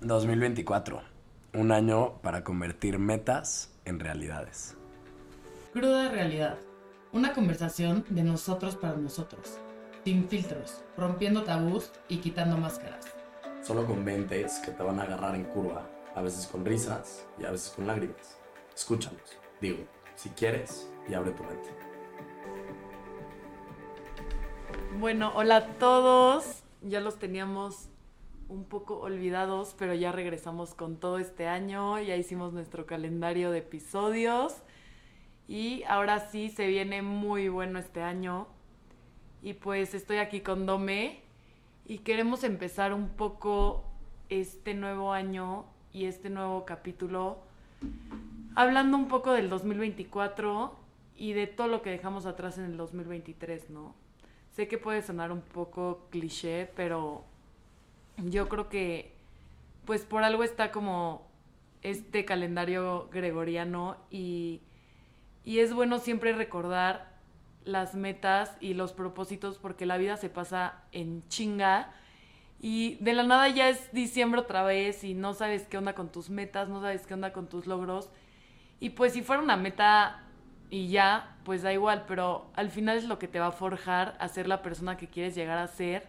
2024. Un año para convertir metas en realidades. Cruda realidad. Una conversación de nosotros para nosotros. Sin filtros, rompiendo tabús y quitando máscaras. Solo con ventes que te van a agarrar en curva, a veces con risas y a veces con lágrimas. Escúchanos, digo, si quieres, y abre tu mente. Bueno, hola a todos. Ya los teníamos un poco olvidados, pero ya regresamos con todo este año. Ya hicimos nuestro calendario de episodios. Y ahora sí se viene muy bueno este año. Y pues estoy aquí con Dome y queremos empezar un poco este nuevo año y este nuevo capítulo hablando un poco del 2024 y de todo lo que dejamos atrás en el 2023, ¿no? Sé que puede sonar un poco cliché, pero yo creo que pues por algo está como este calendario gregoriano y, y es bueno siempre recordar las metas y los propósitos porque la vida se pasa en chinga y de la nada ya es diciembre otra vez y no sabes qué onda con tus metas, no sabes qué onda con tus logros. Y pues si fuera una meta y ya, pues da igual, pero al final es lo que te va a forjar a ser la persona que quieres llegar a ser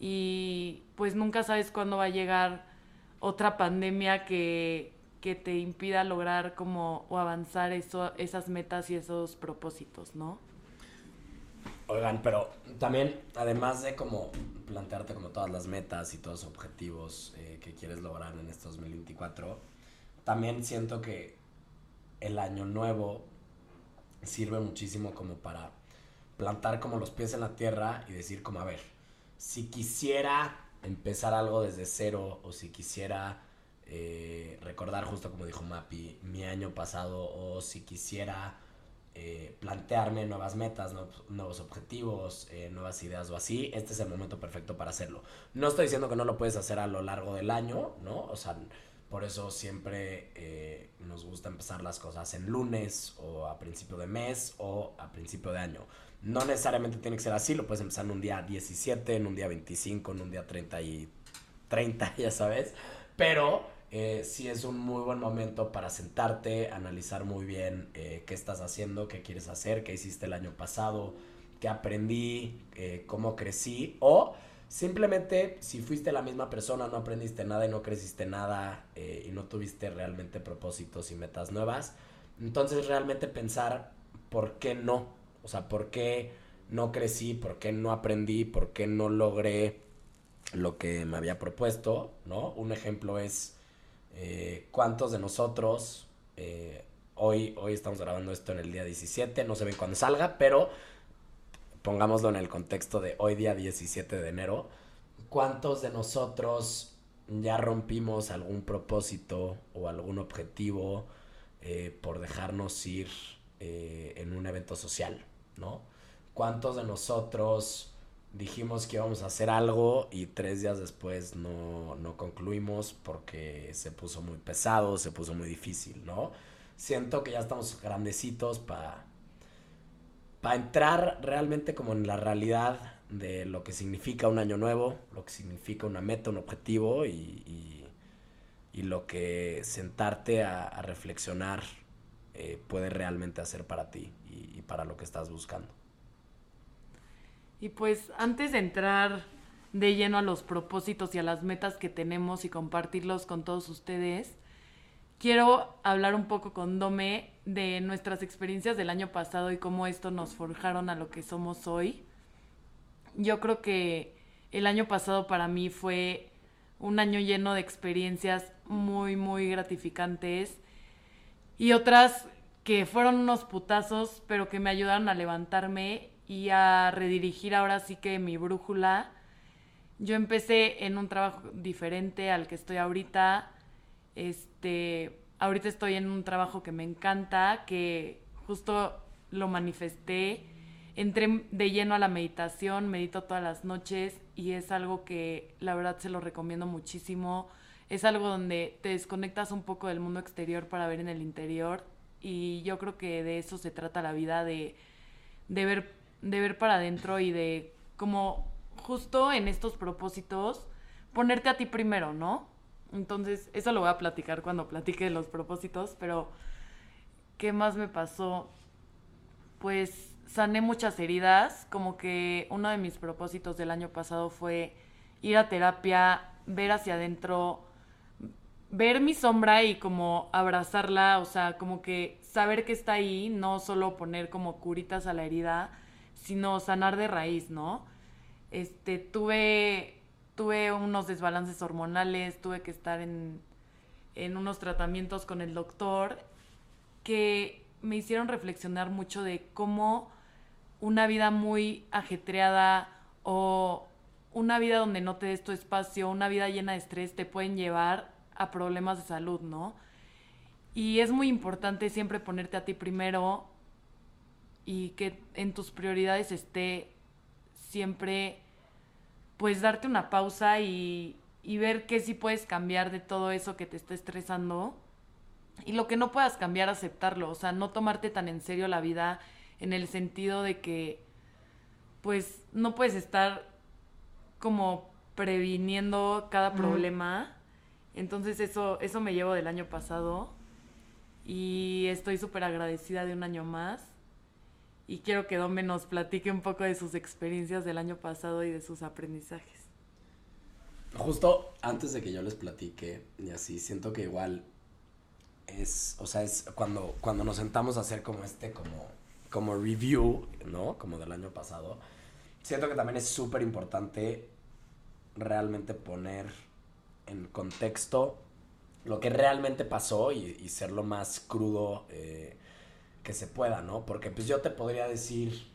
y pues nunca sabes cuándo va a llegar otra pandemia que, que te impida lograr como o avanzar eso, esas metas y esos propósitos, ¿no? Oigan, pero también, además de como plantearte como todas las metas y todos los objetivos eh, que quieres lograr en este 2024, también siento que el año nuevo sirve muchísimo como para plantar como los pies en la tierra y decir como, a ver, si quisiera empezar algo desde cero o si quisiera eh, recordar justo como dijo Mapi mi año pasado o si quisiera eh, plantearme nuevas metas, nuevos objetivos, eh, nuevas ideas o así, este es el momento perfecto para hacerlo. No estoy diciendo que no lo puedes hacer a lo largo del año, ¿no? O sea, por eso siempre eh, nos gusta empezar las cosas en lunes o a principio de mes o a principio de año. No necesariamente tiene que ser así, lo puedes empezar en un día 17, en un día 25, en un día 30 y 30, ya sabes. Pero eh, sí es un muy buen momento para sentarte, analizar muy bien eh, qué estás haciendo, qué quieres hacer, qué hiciste el año pasado, qué aprendí, eh, cómo crecí o Simplemente, si fuiste la misma persona, no aprendiste nada y no creciste nada eh, y no tuviste realmente propósitos y metas nuevas, entonces realmente pensar por qué no, o sea, por qué no crecí, por qué no aprendí, por qué no logré lo que me había propuesto, ¿no? Un ejemplo es eh, cuántos de nosotros, eh, hoy, hoy estamos grabando esto en el día 17, no se ve cuándo salga, pero pongámoslo en el contexto de hoy día 17 de enero, ¿cuántos de nosotros ya rompimos algún propósito o algún objetivo eh, por dejarnos ir en un evento social, ¿no? ¿Cuántos de nosotros dijimos que íbamos a hacer algo y tres días después no, no concluimos porque se puso muy pesado, se puso muy difícil, ¿no? Siento que ya estamos grandecitos para entrar realmente como en la realidad de lo que significa un año nuevo, lo que significa una meta, un objetivo y, y, lo que sentarte a, reflexionar eh, puede realmente hacer para ti y, y para lo que estás buscando. Y pues antes de entrar de lleno a los propósitos y a las metas que tenemos y compartirlos con todos ustedes, quiero hablar un poco con Dome de nuestras experiencias del año pasado y cómo esto nos forjaron a lo que somos hoy. Yo creo que el año pasado para mí fue un año lleno de experiencias muy, muy gratificantes y otras que fueron unos putazos, pero que me ayudaron a levantarme y a redirigir ahora sí que mi brújula. Yo empecé en un trabajo diferente al que estoy ahorita este, ahorita estoy en un trabajo que me encanta, que justo lo manifesté. Entré de lleno a la meditación, medito todas las noches y es algo que la verdad se lo recomiendo muchísimo. Es algo donde te desconectas un poco del mundo exterior para ver en el interior y yo creo que de eso se trata la vida, de, de, ver, de ver para adentro y de como justo en estos propósitos ponerte a ti primero, ¿no? Entonces, eso lo voy a platicar cuando platique de los propósitos, pero ¿qué más me pasó? Pues sané muchas heridas, como que uno de mis propósitos del año pasado fue ir a terapia, ver hacia adentro, ver mi sombra y como abrazarla, o sea, como que saber que está ahí, no solo poner como curitas a la herida, sino sanar de raíz, ¿no? Este, tuve, tuve unos desbalances hormonales, tuve que estar en, en unos tratamientos con el doctor que me hicieron reflexionar mucho de cómo una vida muy ajetreada o una vida donde no te des tu espacio, una vida llena de estrés, te pueden llevar a problemas de salud, ¿no? Y es muy importante siempre ponerte a ti primero y que en tus prioridades esté siempre, pues darte una pausa y, y ver qué sí puedes cambiar de todo eso que te está estresando. Y lo que no puedas cambiar, aceptarlo. O sea, no tomarte tan en serio la vida en el sentido de que, pues, no puedes estar como previniendo cada problema. Entonces eso, eso me llevo del año pasado y estoy súper agradecida de un año más. Y quiero que Dome nos platique un poco de sus experiencias del año pasado y de sus aprendizajes. Justo antes de que yo les platique, y así, siento que igual es, o sea, es cuando, cuando nos sentamos a hacer como este, como, como review, ¿no? Como del año pasado, siento que también es súper importante realmente poner en contexto lo que realmente pasó y, ser lo más crudo eh, que se pueda, ¿no? Porque pues yo te podría decir,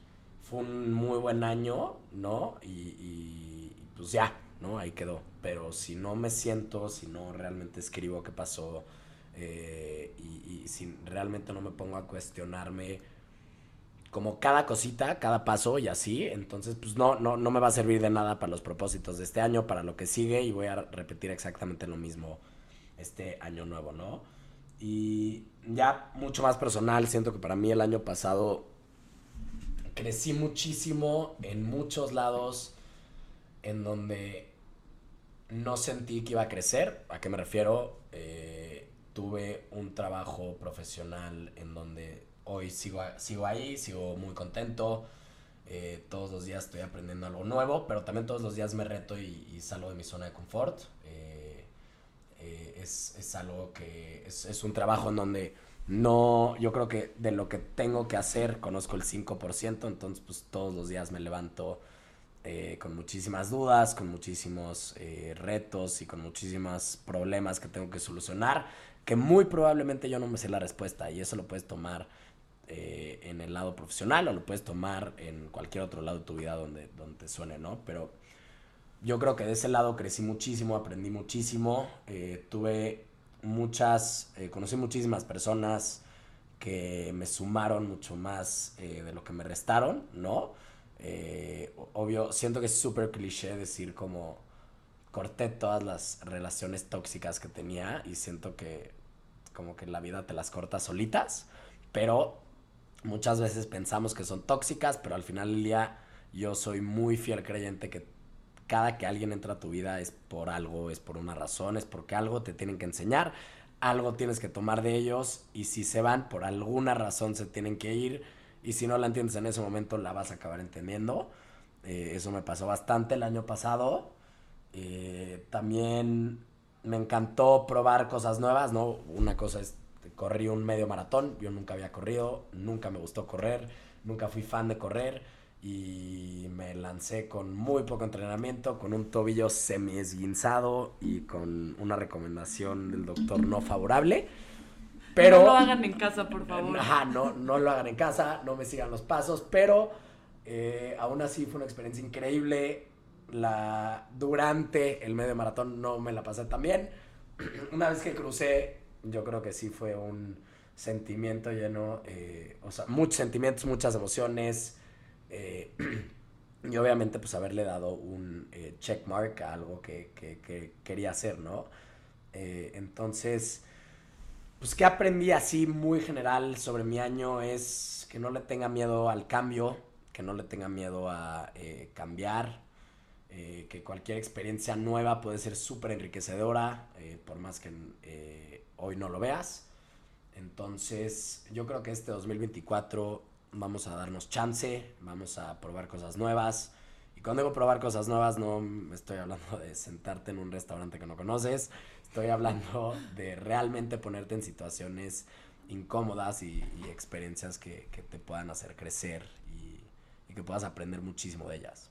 fue un muy buen año, ¿no? Y, pues ya, ¿no? Ahí quedó. Pero si no me siento, si no realmente escribo qué pasó eh, y, y si realmente no me pongo a cuestionarme como cada cosita, cada paso y así. Entonces, pues no, no, no me va a servir de nada para los propósitos de este año, para lo que sigue y voy a repetir exactamente lo mismo este año nuevo, ¿no? Y ya mucho más personal, siento que para mí el año pasado crecí muchísimo en muchos lados en donde no sentí que iba a crecer. ¿A qué me refiero? Eh, tuve un trabajo profesional en donde hoy sigo, sigo ahí, sigo muy contento. Eh, todos los días estoy aprendiendo algo nuevo, pero también todos los días me reto y, salgo de mi zona de confort. Eh, eh, es, es, algo que es, es, un trabajo en donde no, yo creo que de lo que tengo que hacer conozco el 5%, entonces pues todos los días me levanto con muchísimas dudas, con muchísimos retos y con muchísimos problemas que tengo que solucionar, que muy probablemente yo no me sé la respuesta y eso lo puedes tomar eh, en el lado profesional o lo puedes tomar en cualquier otro lado de tu vida donde, donde te suene, ¿no? Pero yo creo que de ese lado crecí muchísimo, aprendí muchísimo, eh, tuve muchas, eh, conocí muchísimas personas que me sumaron mucho más de lo que me restaron, ¿no? obvio, siento que es súper cliché decir como corté todas las relaciones tóxicas que tenía y siento que como que la vida te las corta solitas, pero muchas veces pensamos que son tóxicas, pero al final del día yo soy muy fiel creyente que cada que alguien entra a tu vida es por algo, es por una razón, es porque algo te tienen que enseñar, algo tienes que tomar de ellos y si se van por alguna razón se tienen que ir y si no la entiendes en ese momento la vas a acabar entendiendo. Eh, eso me pasó bastante el año pasado. Eh, también me encantó probar cosas nuevas, ¿no? Una cosa es corrí un medio maratón, yo nunca había corrido, nunca me gustó correr, nunca fui fan de correr y me lancé con muy poco entrenamiento, con un tobillo semi esguinzado y con una recomendación del doctor no favorable. Pero, no lo hagan en casa, por favor. Ajá, no, no lo hagan en casa, no me sigan los pasos, pero eh, aún así fue una experiencia increíble. La, durante el medio maratón no me la pasé tan bien. Una vez que crucé yo creo que sí fue un sentimiento lleno, eh, o sea, muchos sentimientos, muchas emociones. Eh, y obviamente pues haberle dado un eh, checkmark a algo que, quería hacer, ¿no? entonces, pues que aprendí así muy general sobre mi año es que no le tenga miedo al cambio, que no le tenga miedo a cambiar, eh, que cualquier experiencia nueva puede ser súper enriquecedora, eh, por más que eh, hoy no lo veas. Entonces, yo creo que este 2024 vamos a darnos chance, vamos a probar cosas nuevas. Y cuando digo probar cosas nuevas, no estoy hablando de sentarte en un restaurante que no conoces, estoy hablando de realmente ponerte en situaciones incómodas y, experiencias que, te puedan hacer crecer y que puedas aprender muchísimo de ellas.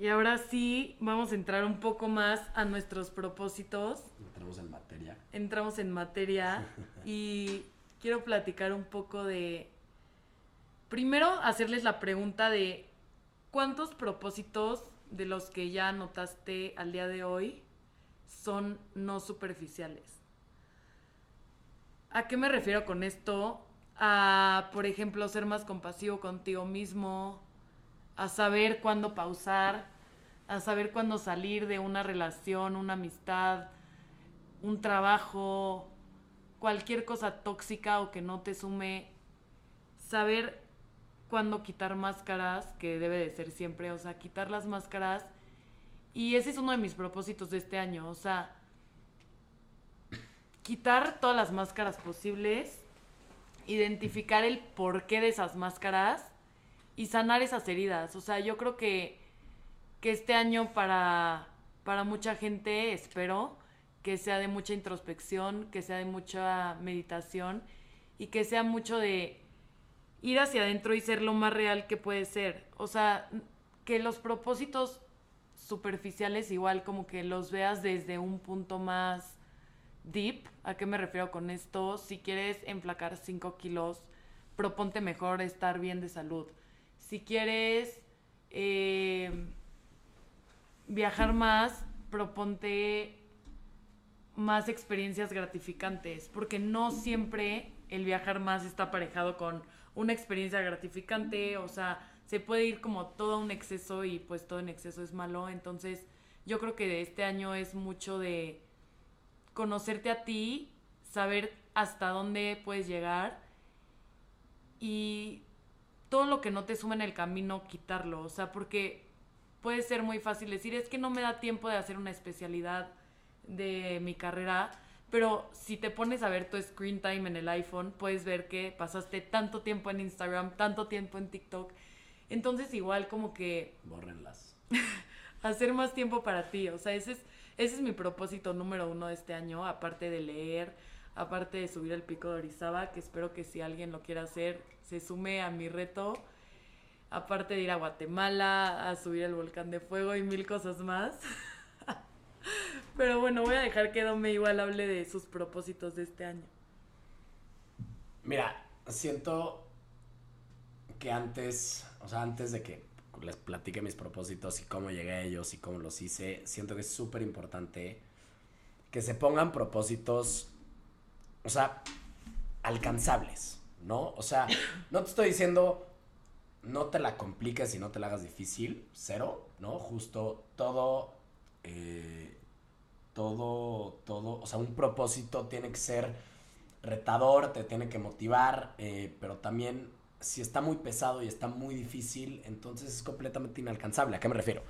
Y ahora sí, vamos a entrar un poco más a nuestros propósitos. Entramos en materia. Entramos en materia y quiero platicar un poco de... Primero, hacerles la pregunta de cuántos propósitos de los que ya anotaste al día de hoy son no superficiales. ¿A qué me refiero con esto? A, por ejemplo, ser más compasivo contigo mismo, a saber cuándo pausar, a saber cuándo salir de una relación, una amistad, un trabajo, cualquier cosa tóxica o que no te sume, saber cuándo quitar máscaras, que debe de ser siempre, o sea, quitar las máscaras. Y ese es uno de mis propósitos de este año, o sea, quitar todas las máscaras posibles, identificar el porqué de esas máscaras y sanar esas heridas. O sea, yo creo que, que este año para, para mucha gente, espero, que sea de mucha introspección, que sea de mucha meditación y que sea mucho de ir hacia adentro y ser lo más real que puede ser. O sea, que los propósitos superficiales igual como que los veas desde un punto más deep. ¿A qué me refiero con esto? Si quieres emplacar 5 kilos, proponte mejor estar bien de salud si quieres eh, viajar más, proponte más experiencias gratificantes, porque no siempre el viajar más está aparejado con una experiencia gratificante, o sea, se puede ir como todo un exceso y pues todo en exceso es malo, entonces yo creo que de este año es mucho de conocerte a ti, saber hasta dónde puedes llegar y todo lo que no te suma en el camino, quitarlo. O sea, porque puede ser muy fácil decir, es que no me da tiempo de hacer una especialidad de mi carrera. Pero si te pones a ver tu screen time en el iPhone, puedes ver que pasaste tanto tiempo en Instagram, tanto tiempo en TikTok. Entonces igual como que... Bórrenlas. hacer más tiempo para ti. O sea, ese es, ese es mi propósito número uno de este año, aparte de leer, aparte de subir el pico de Orizaba, que espero que si alguien lo quiera hacer, se sume a mi reto. Aparte de ir a Guatemala, a subir el volcán de fuego y mil cosas más. Pero bueno, voy a dejar que Dome igual hable de sus propósitos de este año. Mira, siento que antes, o sea, antes de que les platique mis propósitos y cómo llegué a ellos y cómo los hice, siento que es súper importante que se pongan propósitos o sea, alcanzables, ¿no? O sea, no te estoy diciendo no te la compliques y no te la hagas difícil, cero, ¿no? Justo todo, eh, todo, todo, o sea, un propósito tiene que ser retador, te tiene que motivar, eh, pero también si está muy pesado y está muy difícil, entonces es completamente inalcanzable. ¿A qué me refiero?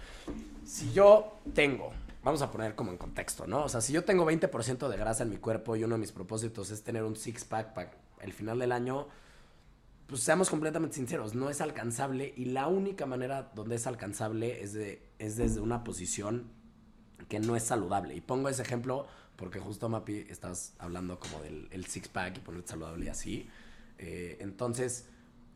Si yo tengo vamos a poner como en contexto, ¿no? O sea, si yo tengo 20% de grasa en mi cuerpo y uno de mis propósitos es tener un six-pack para el final del año, pues seamos completamente sinceros, no es alcanzable y la única manera donde es alcanzable es, de, es desde una posición que no es saludable. Y pongo ese ejemplo porque justo, Mapi, estás hablando como del six-pack y ponerte saludable y así. Eh, entonces,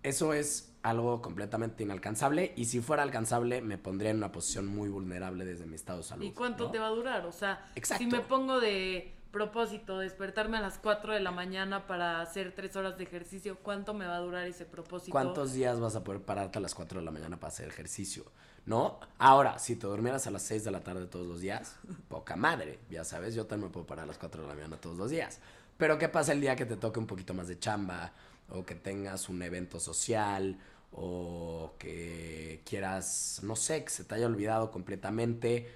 eso es algo completamente inalcanzable y si fuera alcanzable me pondría en una posición muy vulnerable desde mi estado de salud. ¿Y cuánto te va a durar? O sea, si me pongo de propósito despertarme a las 4 de la mañana para hacer 3 horas de ejercicio, ¿cuánto me va a durar ese propósito? ¿Cuántos días vas a poder pararte a las 4 de la mañana para hacer ejercicio? ¿No? Ahora, si te durmieras a las 6 de la tarde todos los días, poca madre, ya sabes, yo también me puedo parar a las 4 de la mañana todos los días. Pero ¿qué pasa el día que te toque un poquito más de chamba o que tengas un evento social o que quieras, no sé, que se te haya olvidado completamente,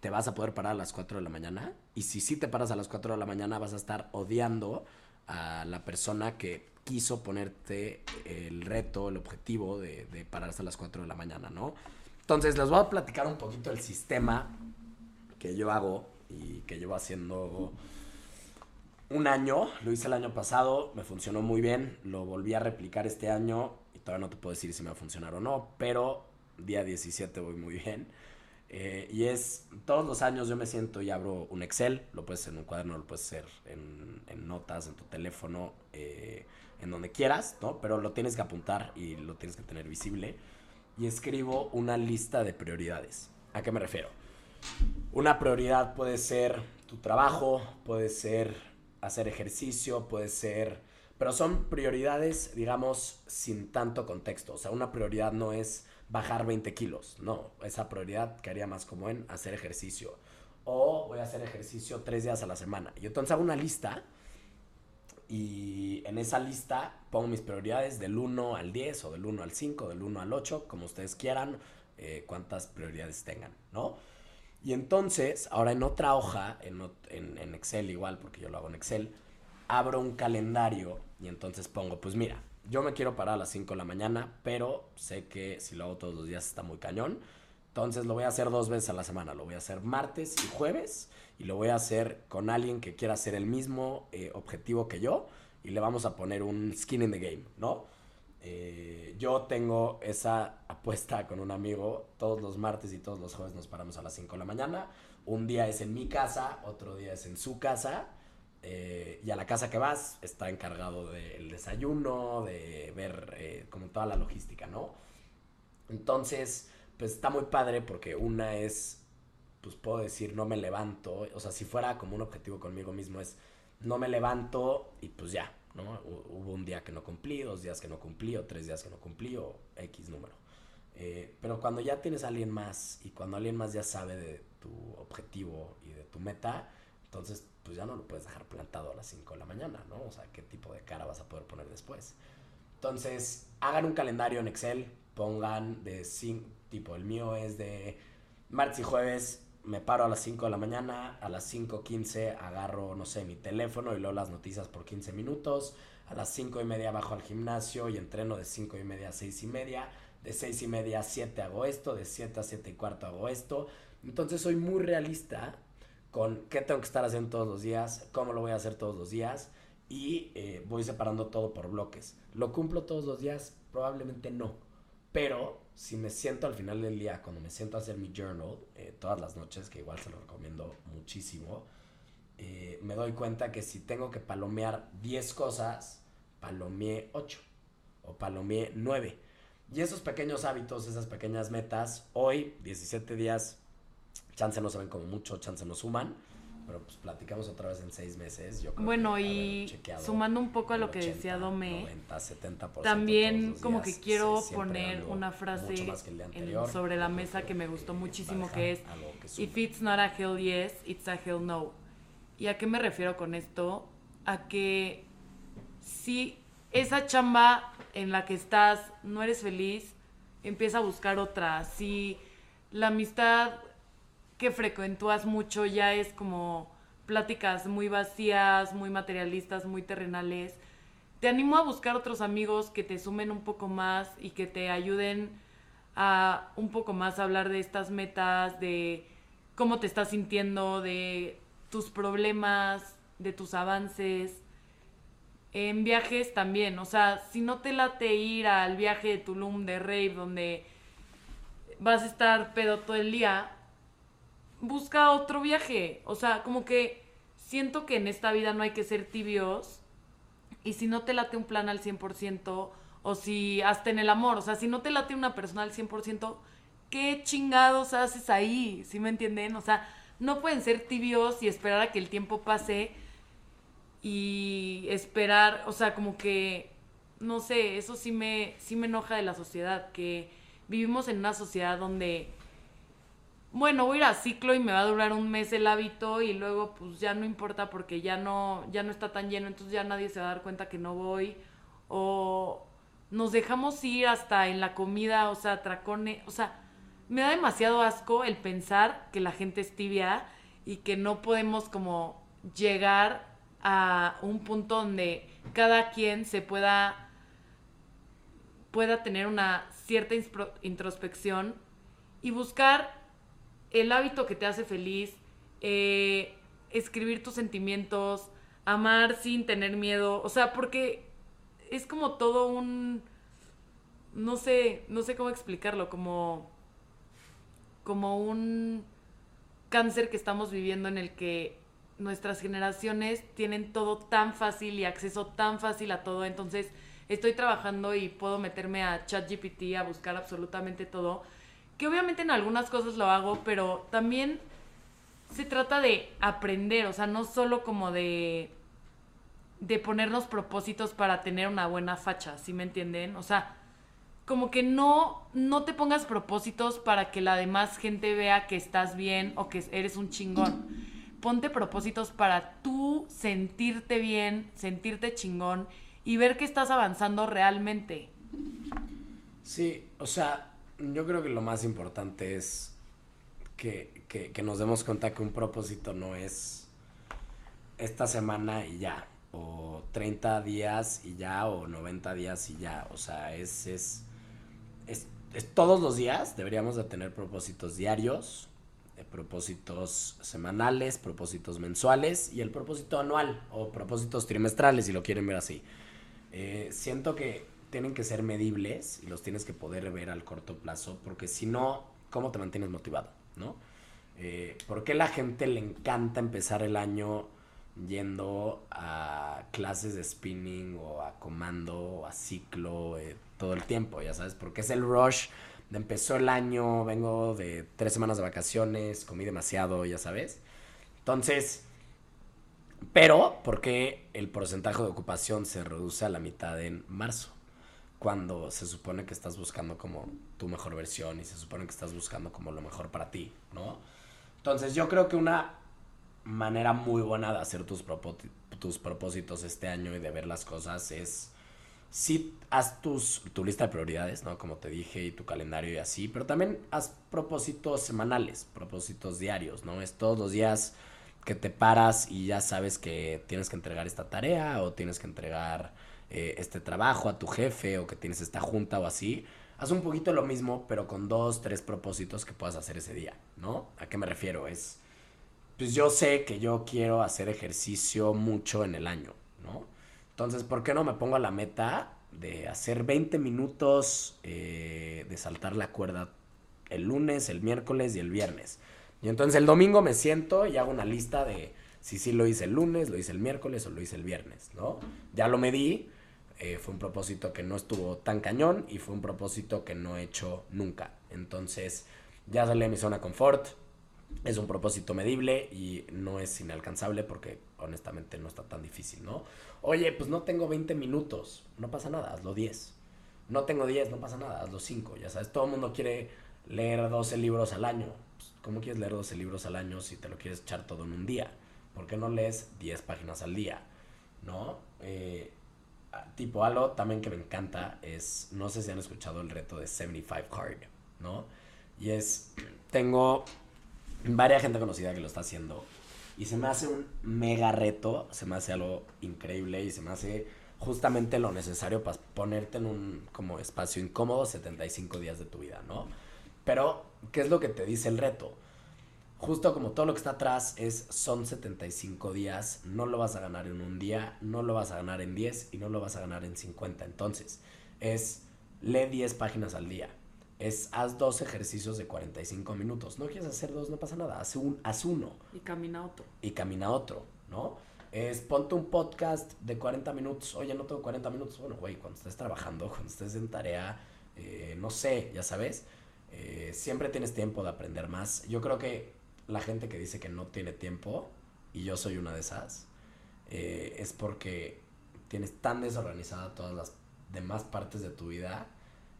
te vas a poder parar a las 4 de la mañana. Y si sí te paras a las 4 de la mañana, vas a estar odiando a la persona que quiso ponerte el reto, el objetivo de, de pararse a las 4 de la mañana, ¿no? Entonces les voy a platicar un poquito el sistema que yo hago y que llevo haciendo un año. Lo hice el año pasado, me funcionó muy bien, lo volví a replicar este año y todavía no te puedo decir si me va a funcionar o no, pero día 17 voy muy bien. Eh, y es, todos los años yo me siento y abro un Excel, lo puedes hacer en un cuaderno, lo puedes hacer en, notas, en tu teléfono, eh, en donde quieras, ¿no? Pero lo tienes que apuntar y lo tienes que tener visible. Y escribo una lista de prioridades. ¿A qué me refiero? Una prioridad puede ser tu trabajo, puede ser hacer ejercicio, puede ser... Pero son prioridades, digamos, sin tanto contexto. O sea, una prioridad no es bajar 20 kilos. No, esa prioridad quedaría más como en hacer ejercicio. O voy a hacer ejercicio tres días a la semana. Y entonces hago una lista y en esa lista pongo mis prioridades del 1 al 10 o del 1 al 5, del 1 al 8, como ustedes quieran, eh, cuántas prioridades tengan, ¿no? Y entonces, ahora en otra hoja, en, Excel igual, porque yo lo hago en Excel, abro un calendario y entonces pongo, pues mira, yo me quiero parar a las 5 de la mañana, pero sé que si lo hago todos los días está muy cañón. Entonces lo voy a hacer dos veces a la semana. Lo voy a hacer martes y jueves y lo voy a hacer con alguien que quiera hacer el mismo eh, objetivo que yo y le vamos a poner un skin in the game, ¿no? Eh, yo tengo esa apuesta con un amigo. Todos los martes y todos los jueves nos paramos a las 5 de la mañana. Un día es en mi casa, otro día es en su casa. Eh, y a la casa que vas está encargado del desayuno, de ver eh, como toda la logística, ¿no? Entonces, pues está muy padre porque una es, pues puedo decir, no me levanto, o sea, si fuera como un objetivo conmigo mismo es, no me levanto y pues ya, ¿no? Hubo un día que no cumplí, dos días que no cumplí, o tres días que no cumplí, o X número. Eh, pero cuando ya tienes a alguien más y cuando alguien más ya sabe de tu objetivo y de tu meta, entonces pues ya no lo puedes dejar plantado a las 5 de la mañana, ¿no? O sea, ¿qué tipo de cara vas a poder poner después? Entonces, hagan un calendario en Excel, pongan de 5, tipo, el mío es de martes y jueves, me paro a las 5 de la mañana, a las 5.15 agarro, no sé, mi teléfono y leo las noticias por 15 minutos, a las 5 y media bajo al gimnasio y entreno de 5 y media a 6 y media, de 6 y media a 7 hago esto, de 7 a 7 y cuarto hago esto. Entonces soy muy realista con qué tengo que estar haciendo todos los días, cómo lo voy a hacer todos los días y eh, voy separando todo por bloques. ¿Lo cumplo todos los días? Probablemente no. Pero si me siento al final del día, cuando me siento a hacer mi journal, eh, todas las noches, que igual se lo recomiendo muchísimo, eh, me doy cuenta que si tengo que palomear 10 cosas, palomeé 8 o palomeé 9. Y esos pequeños hábitos, esas pequeñas metas, hoy, 17 días Chance no se ven como mucho, chance no suman. Pero pues platicamos otra vez en seis meses. Yo creo bueno, y sumando un poco a lo que decía Dome, también como que quiero poner una frase sobre la mesa que me gustó muchísimo, que es, If it's not a hell yes, it's a hell no. ¿Y a qué me refiero con esto? A que si esa chamba en la que estás no eres feliz, empieza a buscar otra. Si la amistad que frecuentúas mucho ya es como pláticas muy vacías, muy materialistas, muy terrenales. Te animo a buscar otros amigos que te sumen un poco más y que te ayuden a un poco más hablar de estas metas, de cómo te estás sintiendo, de tus problemas, de tus avances. En viajes también, o sea, si no te late ir al viaje de Tulum, de Rave, donde vas a estar pedo todo el día, busca otro viaje. O sea, como que siento que en esta vida no hay que ser tibios. Y si no te late un plan al 100%, o si hasta en el amor, o sea, si no te late una persona al 100%, ¿qué chingados haces ahí? ¿Sí me entienden? O sea, no pueden ser tibios y esperar a que el tiempo pase y esperar, o sea, como que, no sé, eso sí me, sí me enoja de la sociedad, que vivimos en una sociedad donde bueno, voy a ir a ciclo y me va a durar un mes el hábito y luego pues ya no importa porque ya no, ya no está tan lleno, entonces ya nadie se va a dar cuenta que no voy. O nos dejamos ir hasta en la comida, o sea, tracone, o sea, me da demasiado asco el pensar que la gente es tibia y que no podemos como llegar a un punto donde cada quien se pueda pueda tener una cierta introspección y buscar el hábito que te hace feliz, eh, escribir tus sentimientos, amar sin tener miedo, o sea, porque es como todo un, no sé, no sé cómo explicarlo, como, como un cáncer que estamos viviendo en el que nuestras generaciones tienen todo tan fácil y acceso tan fácil a todo, entonces estoy trabajando y puedo meterme a ChatGPT a buscar absolutamente todo, que obviamente en algunas cosas lo hago, pero también se trata de aprender, o sea, no solo como de de ponernos propósitos para tener una buena facha, ¿sí me entienden? O sea, como que no no te pongas propósitos para que la demás gente vea que estás bien o que eres un chingón. Ponte propósitos para tú sentirte bien, sentirte chingón y ver que estás avanzando realmente. Sí, o sea, yo creo que lo más importante es que, que, nos demos cuenta que un propósito no es esta semana y ya, o 30 días y ya, o 90 días y ya. O sea, es, es, es, todos los días deberíamos de tener propósitos diarios, eh, propósitos semanales, propósitos mensuales y el propósito anual o propósitos trimestrales, si lo quieren ver así. Eh, siento que tienen que ser medibles y los tienes que poder ver al corto plazo, porque si no, ¿cómo te mantienes motivado? ¿No? Eh, ¿Por qué la gente le encanta empezar el año yendo a clases de spinning o a comando o a ciclo eh, todo el tiempo? Ya sabes, porque es el rush de empezó el año, vengo de tres semanas de vacaciones, comí demasiado, ya sabes. Entonces, pero, ¿por qué el porcentaje de ocupación se reduce a la mitad en marzo? Cuando se supone que estás buscando como tu mejor versión y se supone que estás buscando como lo mejor para ti, ¿no? Entonces, yo creo que una manera muy buena de hacer tus, tus propósitos este año y de ver las cosas es sí haz tus, tu lista de prioridades, ¿no? Como te dije, y tu calendario y así, pero también haz propósitos semanales, propósitos diarios, ¿no? Es todos los días que te paras y ya sabes que tienes que entregar esta tarea o tienes que entregar eh, este trabajo a tu jefe o que tienes esta junta o así. Haz un poquito lo mismo, pero con dos, tres propósitos que puedas hacer ese día, ¿no? ¿A qué me refiero? Es, pues yo sé que yo quiero hacer ejercicio mucho en el año, ¿no? Entonces, ¿por qué no me pongo a la meta de hacer 20 minutos eh, de saltar la cuerda el lunes, el miércoles y el viernes? Y entonces el domingo me siento y hago una lista de si sí lo hice el lunes, lo hice el miércoles o lo hice el viernes, ¿no? Ya lo medí, eh, fue un propósito que no estuvo tan cañón y fue un propósito que no he hecho nunca. Entonces ya salí de mi zona confort, es un propósito medible y no es inalcanzable porque honestamente no está tan difícil, ¿no? Oye, pues no tengo 20 minutos, no pasa nada, hazlo 10. No tengo 10, no pasa nada, hazlo 5, ya sabes, todo el mundo quiere leer 12 libros al año, ¿Cómo quieres leer 12 libros al año si te lo quieres echar todo en un día? ¿Por qué no lees 10 páginas al día? ¿No? Eh, tipo algo también que me encanta es, no sé si han escuchado el reto de 75 Hard, ¿no? Y es, tengo varias gente conocida que lo está haciendo y se me hace un mega reto, se me hace algo increíble y se me hace justamente lo necesario para ponerte en un como espacio incómodo 75 días de tu vida, ¿no? Pero, ¿qué es lo que te dice el reto? Justo como todo lo que está atrás es, son 75 días, no lo vas a ganar en un día, no lo vas a ganar en 10 y no lo vas a ganar en 50. Entonces, es, lee 10 páginas al día. Es, haz dos ejercicios de 45 minutos. No quieres hacer dos, no pasa nada. Haz, un, haz uno. Y camina otro. Y camina otro, ¿no? Es, ponte un podcast de 40 minutos. Oye, no tengo 40 minutos. Bueno, güey, cuando estés trabajando, cuando estés en tarea, eh, no sé, ya sabes eh, siempre tienes tiempo de aprender más. Yo creo que la gente que dice que no tiene tiempo, y yo soy una de esas, eh, es porque tienes tan desorganizada todas las demás partes de tu vida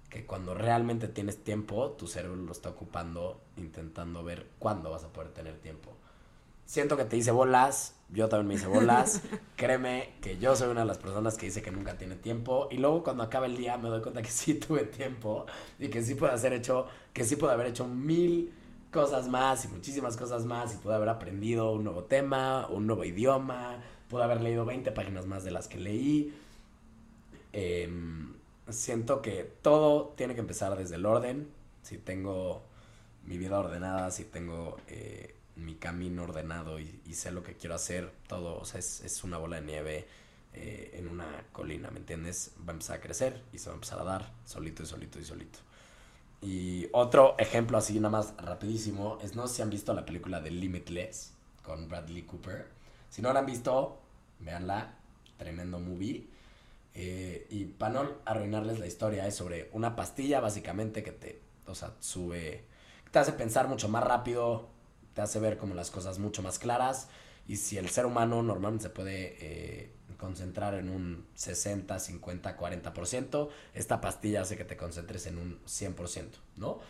que cuando realmente tienes tiempo, tu cerebro lo está ocupando intentando ver cuándo vas a poder tener tiempo. Siento que te hice bolas, yo también me hice bolas. Créeme que yo soy una de las personas que dice que nunca tiene tiempo. Y luego cuando acaba el día me doy cuenta que sí tuve tiempo y que sí puedo hacer hecho, que sí puedo haber hecho mil cosas más y muchísimas cosas más y pude haber aprendido un nuevo tema, un nuevo idioma, pude haber leído 20 páginas más de las que leí. Em, siento que todo tiene que empezar desde el orden. Si tengo mi vida ordenada, si tengo eh, mi camino ordenado y, sé lo que quiero hacer, todo, o sea, es, es una bola de nieve eh, en una colina, ¿me entiendes? Va a empezar a crecer y se va a empezar a dar solito y solito y solito. Y otro ejemplo así nada más rapidísimo es, no sé si han visto la película de Limitless con Bradley Cooper. Si no la han visto, véanla, tremendo movie. Eh, y para no arruinarles la historia, es sobre una pastilla básicamente que te, o sea, sube, te hace pensar mucho más rápido, te hace ver como las cosas mucho más claras. Y si el ser humano normalmente se puede eh, concentrar en un 60, 50, 40%, esta pastilla hace que te concentres en un 100%, ¿no?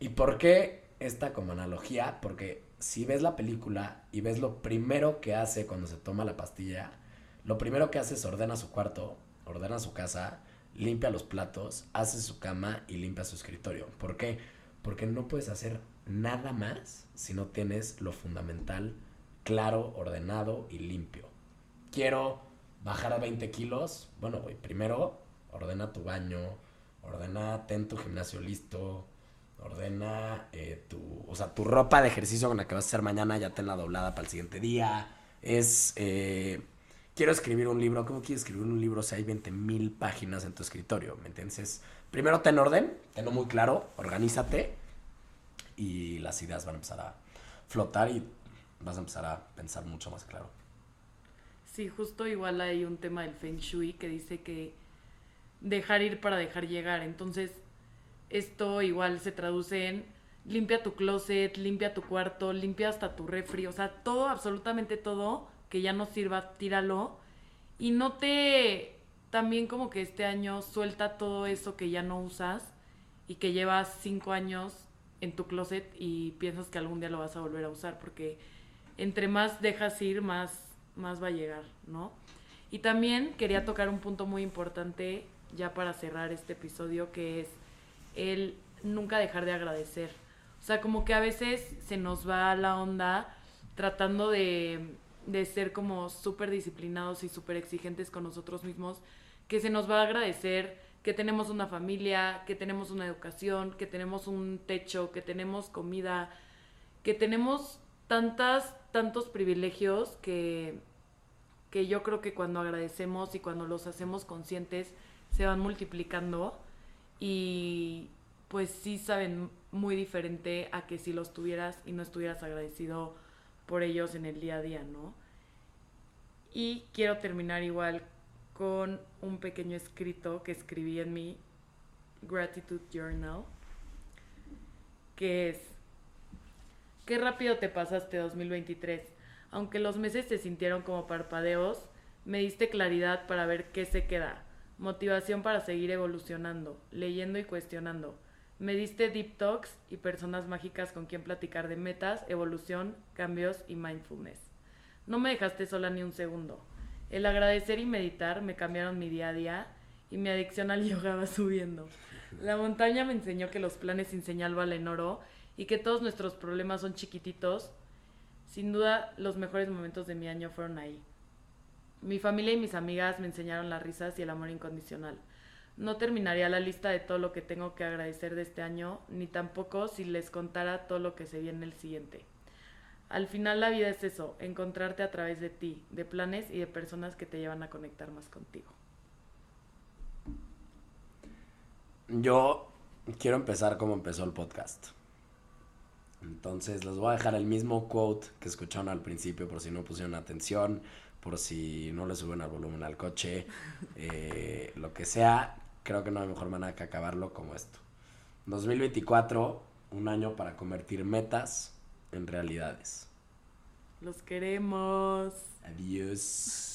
¿Y por qué esta como analogía? Porque si ves la película y ves lo primero que hace cuando se toma la pastilla, lo primero que hace es ordena su cuarto, ordena su casa, limpia los platos, hace su cama y limpia su escritorio. ¿Por qué? Porque no puedes hacer nada más si no tienes lo fundamental claro, ordenado y limpio. Quiero bajar a 20 kilos. Bueno, güey, primero ordena tu baño, ordena, ten tu gimnasio listo, ordena eh, tu, o sea, tu ropa de ejercicio con la que vas a hacer mañana, ya tenla doblada para el siguiente día. Es, eh, quiero escribir un libro. ¿Cómo quieres escribir un libro si hay 20 mil páginas en tu escritorio? ¿Me entiendes? Primero ten orden, tenlo muy claro, organízate y las ideas van a empezar a flotar y vas a empezar a pensar mucho más claro. Sí, justo igual hay un tema del Feng Shui que dice que dejar ir para dejar llegar. Entonces, esto igual se traduce en limpia tu closet, limpia tu cuarto, limpia hasta tu refri, o sea, todo, absolutamente todo que ya no sirva, tíralo. Y no te, también como que este año suelta todo eso que ya no usas y que llevas cinco años en tu closet y piensas que algún día lo vas a volver a usar, porque entre más dejas ir, más más va a llegar, ¿no? Y también quería tocar un punto muy importante ya para cerrar este episodio, que es el nunca dejar de agradecer. O sea, como que a veces se nos va la onda tratando de, de ser como súper disciplinados y súper exigentes con nosotros mismos, que se nos va a agradecer que tenemos una familia, que tenemos una educación, que tenemos un techo, que tenemos comida, que tenemos tantas, tantos privilegios que, que yo creo que cuando agradecemos y cuando los hacemos conscientes se van multiplicando y pues sí saben muy diferente a que si los tuvieras y no estuvieras agradecido por ellos en el día a día, ¿no? Y quiero terminar igual con un pequeño escrito que escribí en mi Gratitude Journal, que es, qué rápido te pasaste 2023 aunque los meses se sintieron como parpadeos, me diste claridad para ver qué se queda, motivación para seguir evolucionando, leyendo y cuestionando. Me diste deep talks y personas mágicas con quien platicar de metas, evolución, cambios y mindfulness. No me dejaste sola ni un segundo. El agradecer y meditar me cambiaron mi día a día y mi adicción al yoga va subiendo. La montaña me enseñó que los planes sin señal valen oro y que todos nuestros problemas son chiquititos sin duda, los mejores momentos de mi año fueron ahí. Mi familia y mis amigas me enseñaron las risas y el amor incondicional. No terminaría la lista de todo lo que tengo que agradecer de este año, ni tampoco si les contara todo lo que se viene el siguiente. Al final la vida es eso, encontrarte a través de ti, de planes y de personas que te llevan a conectar más contigo. Yo quiero empezar como empezó el podcast. Entonces les voy a dejar el mismo quote que escucharon al principio por si no pusieron atención, por si no le suben al volumen al coche, eh, lo que sea. Creo que no hay mejor manera que acabarlo como esto. 2024, un año para convertir metas en realidades. Los queremos. Adiós.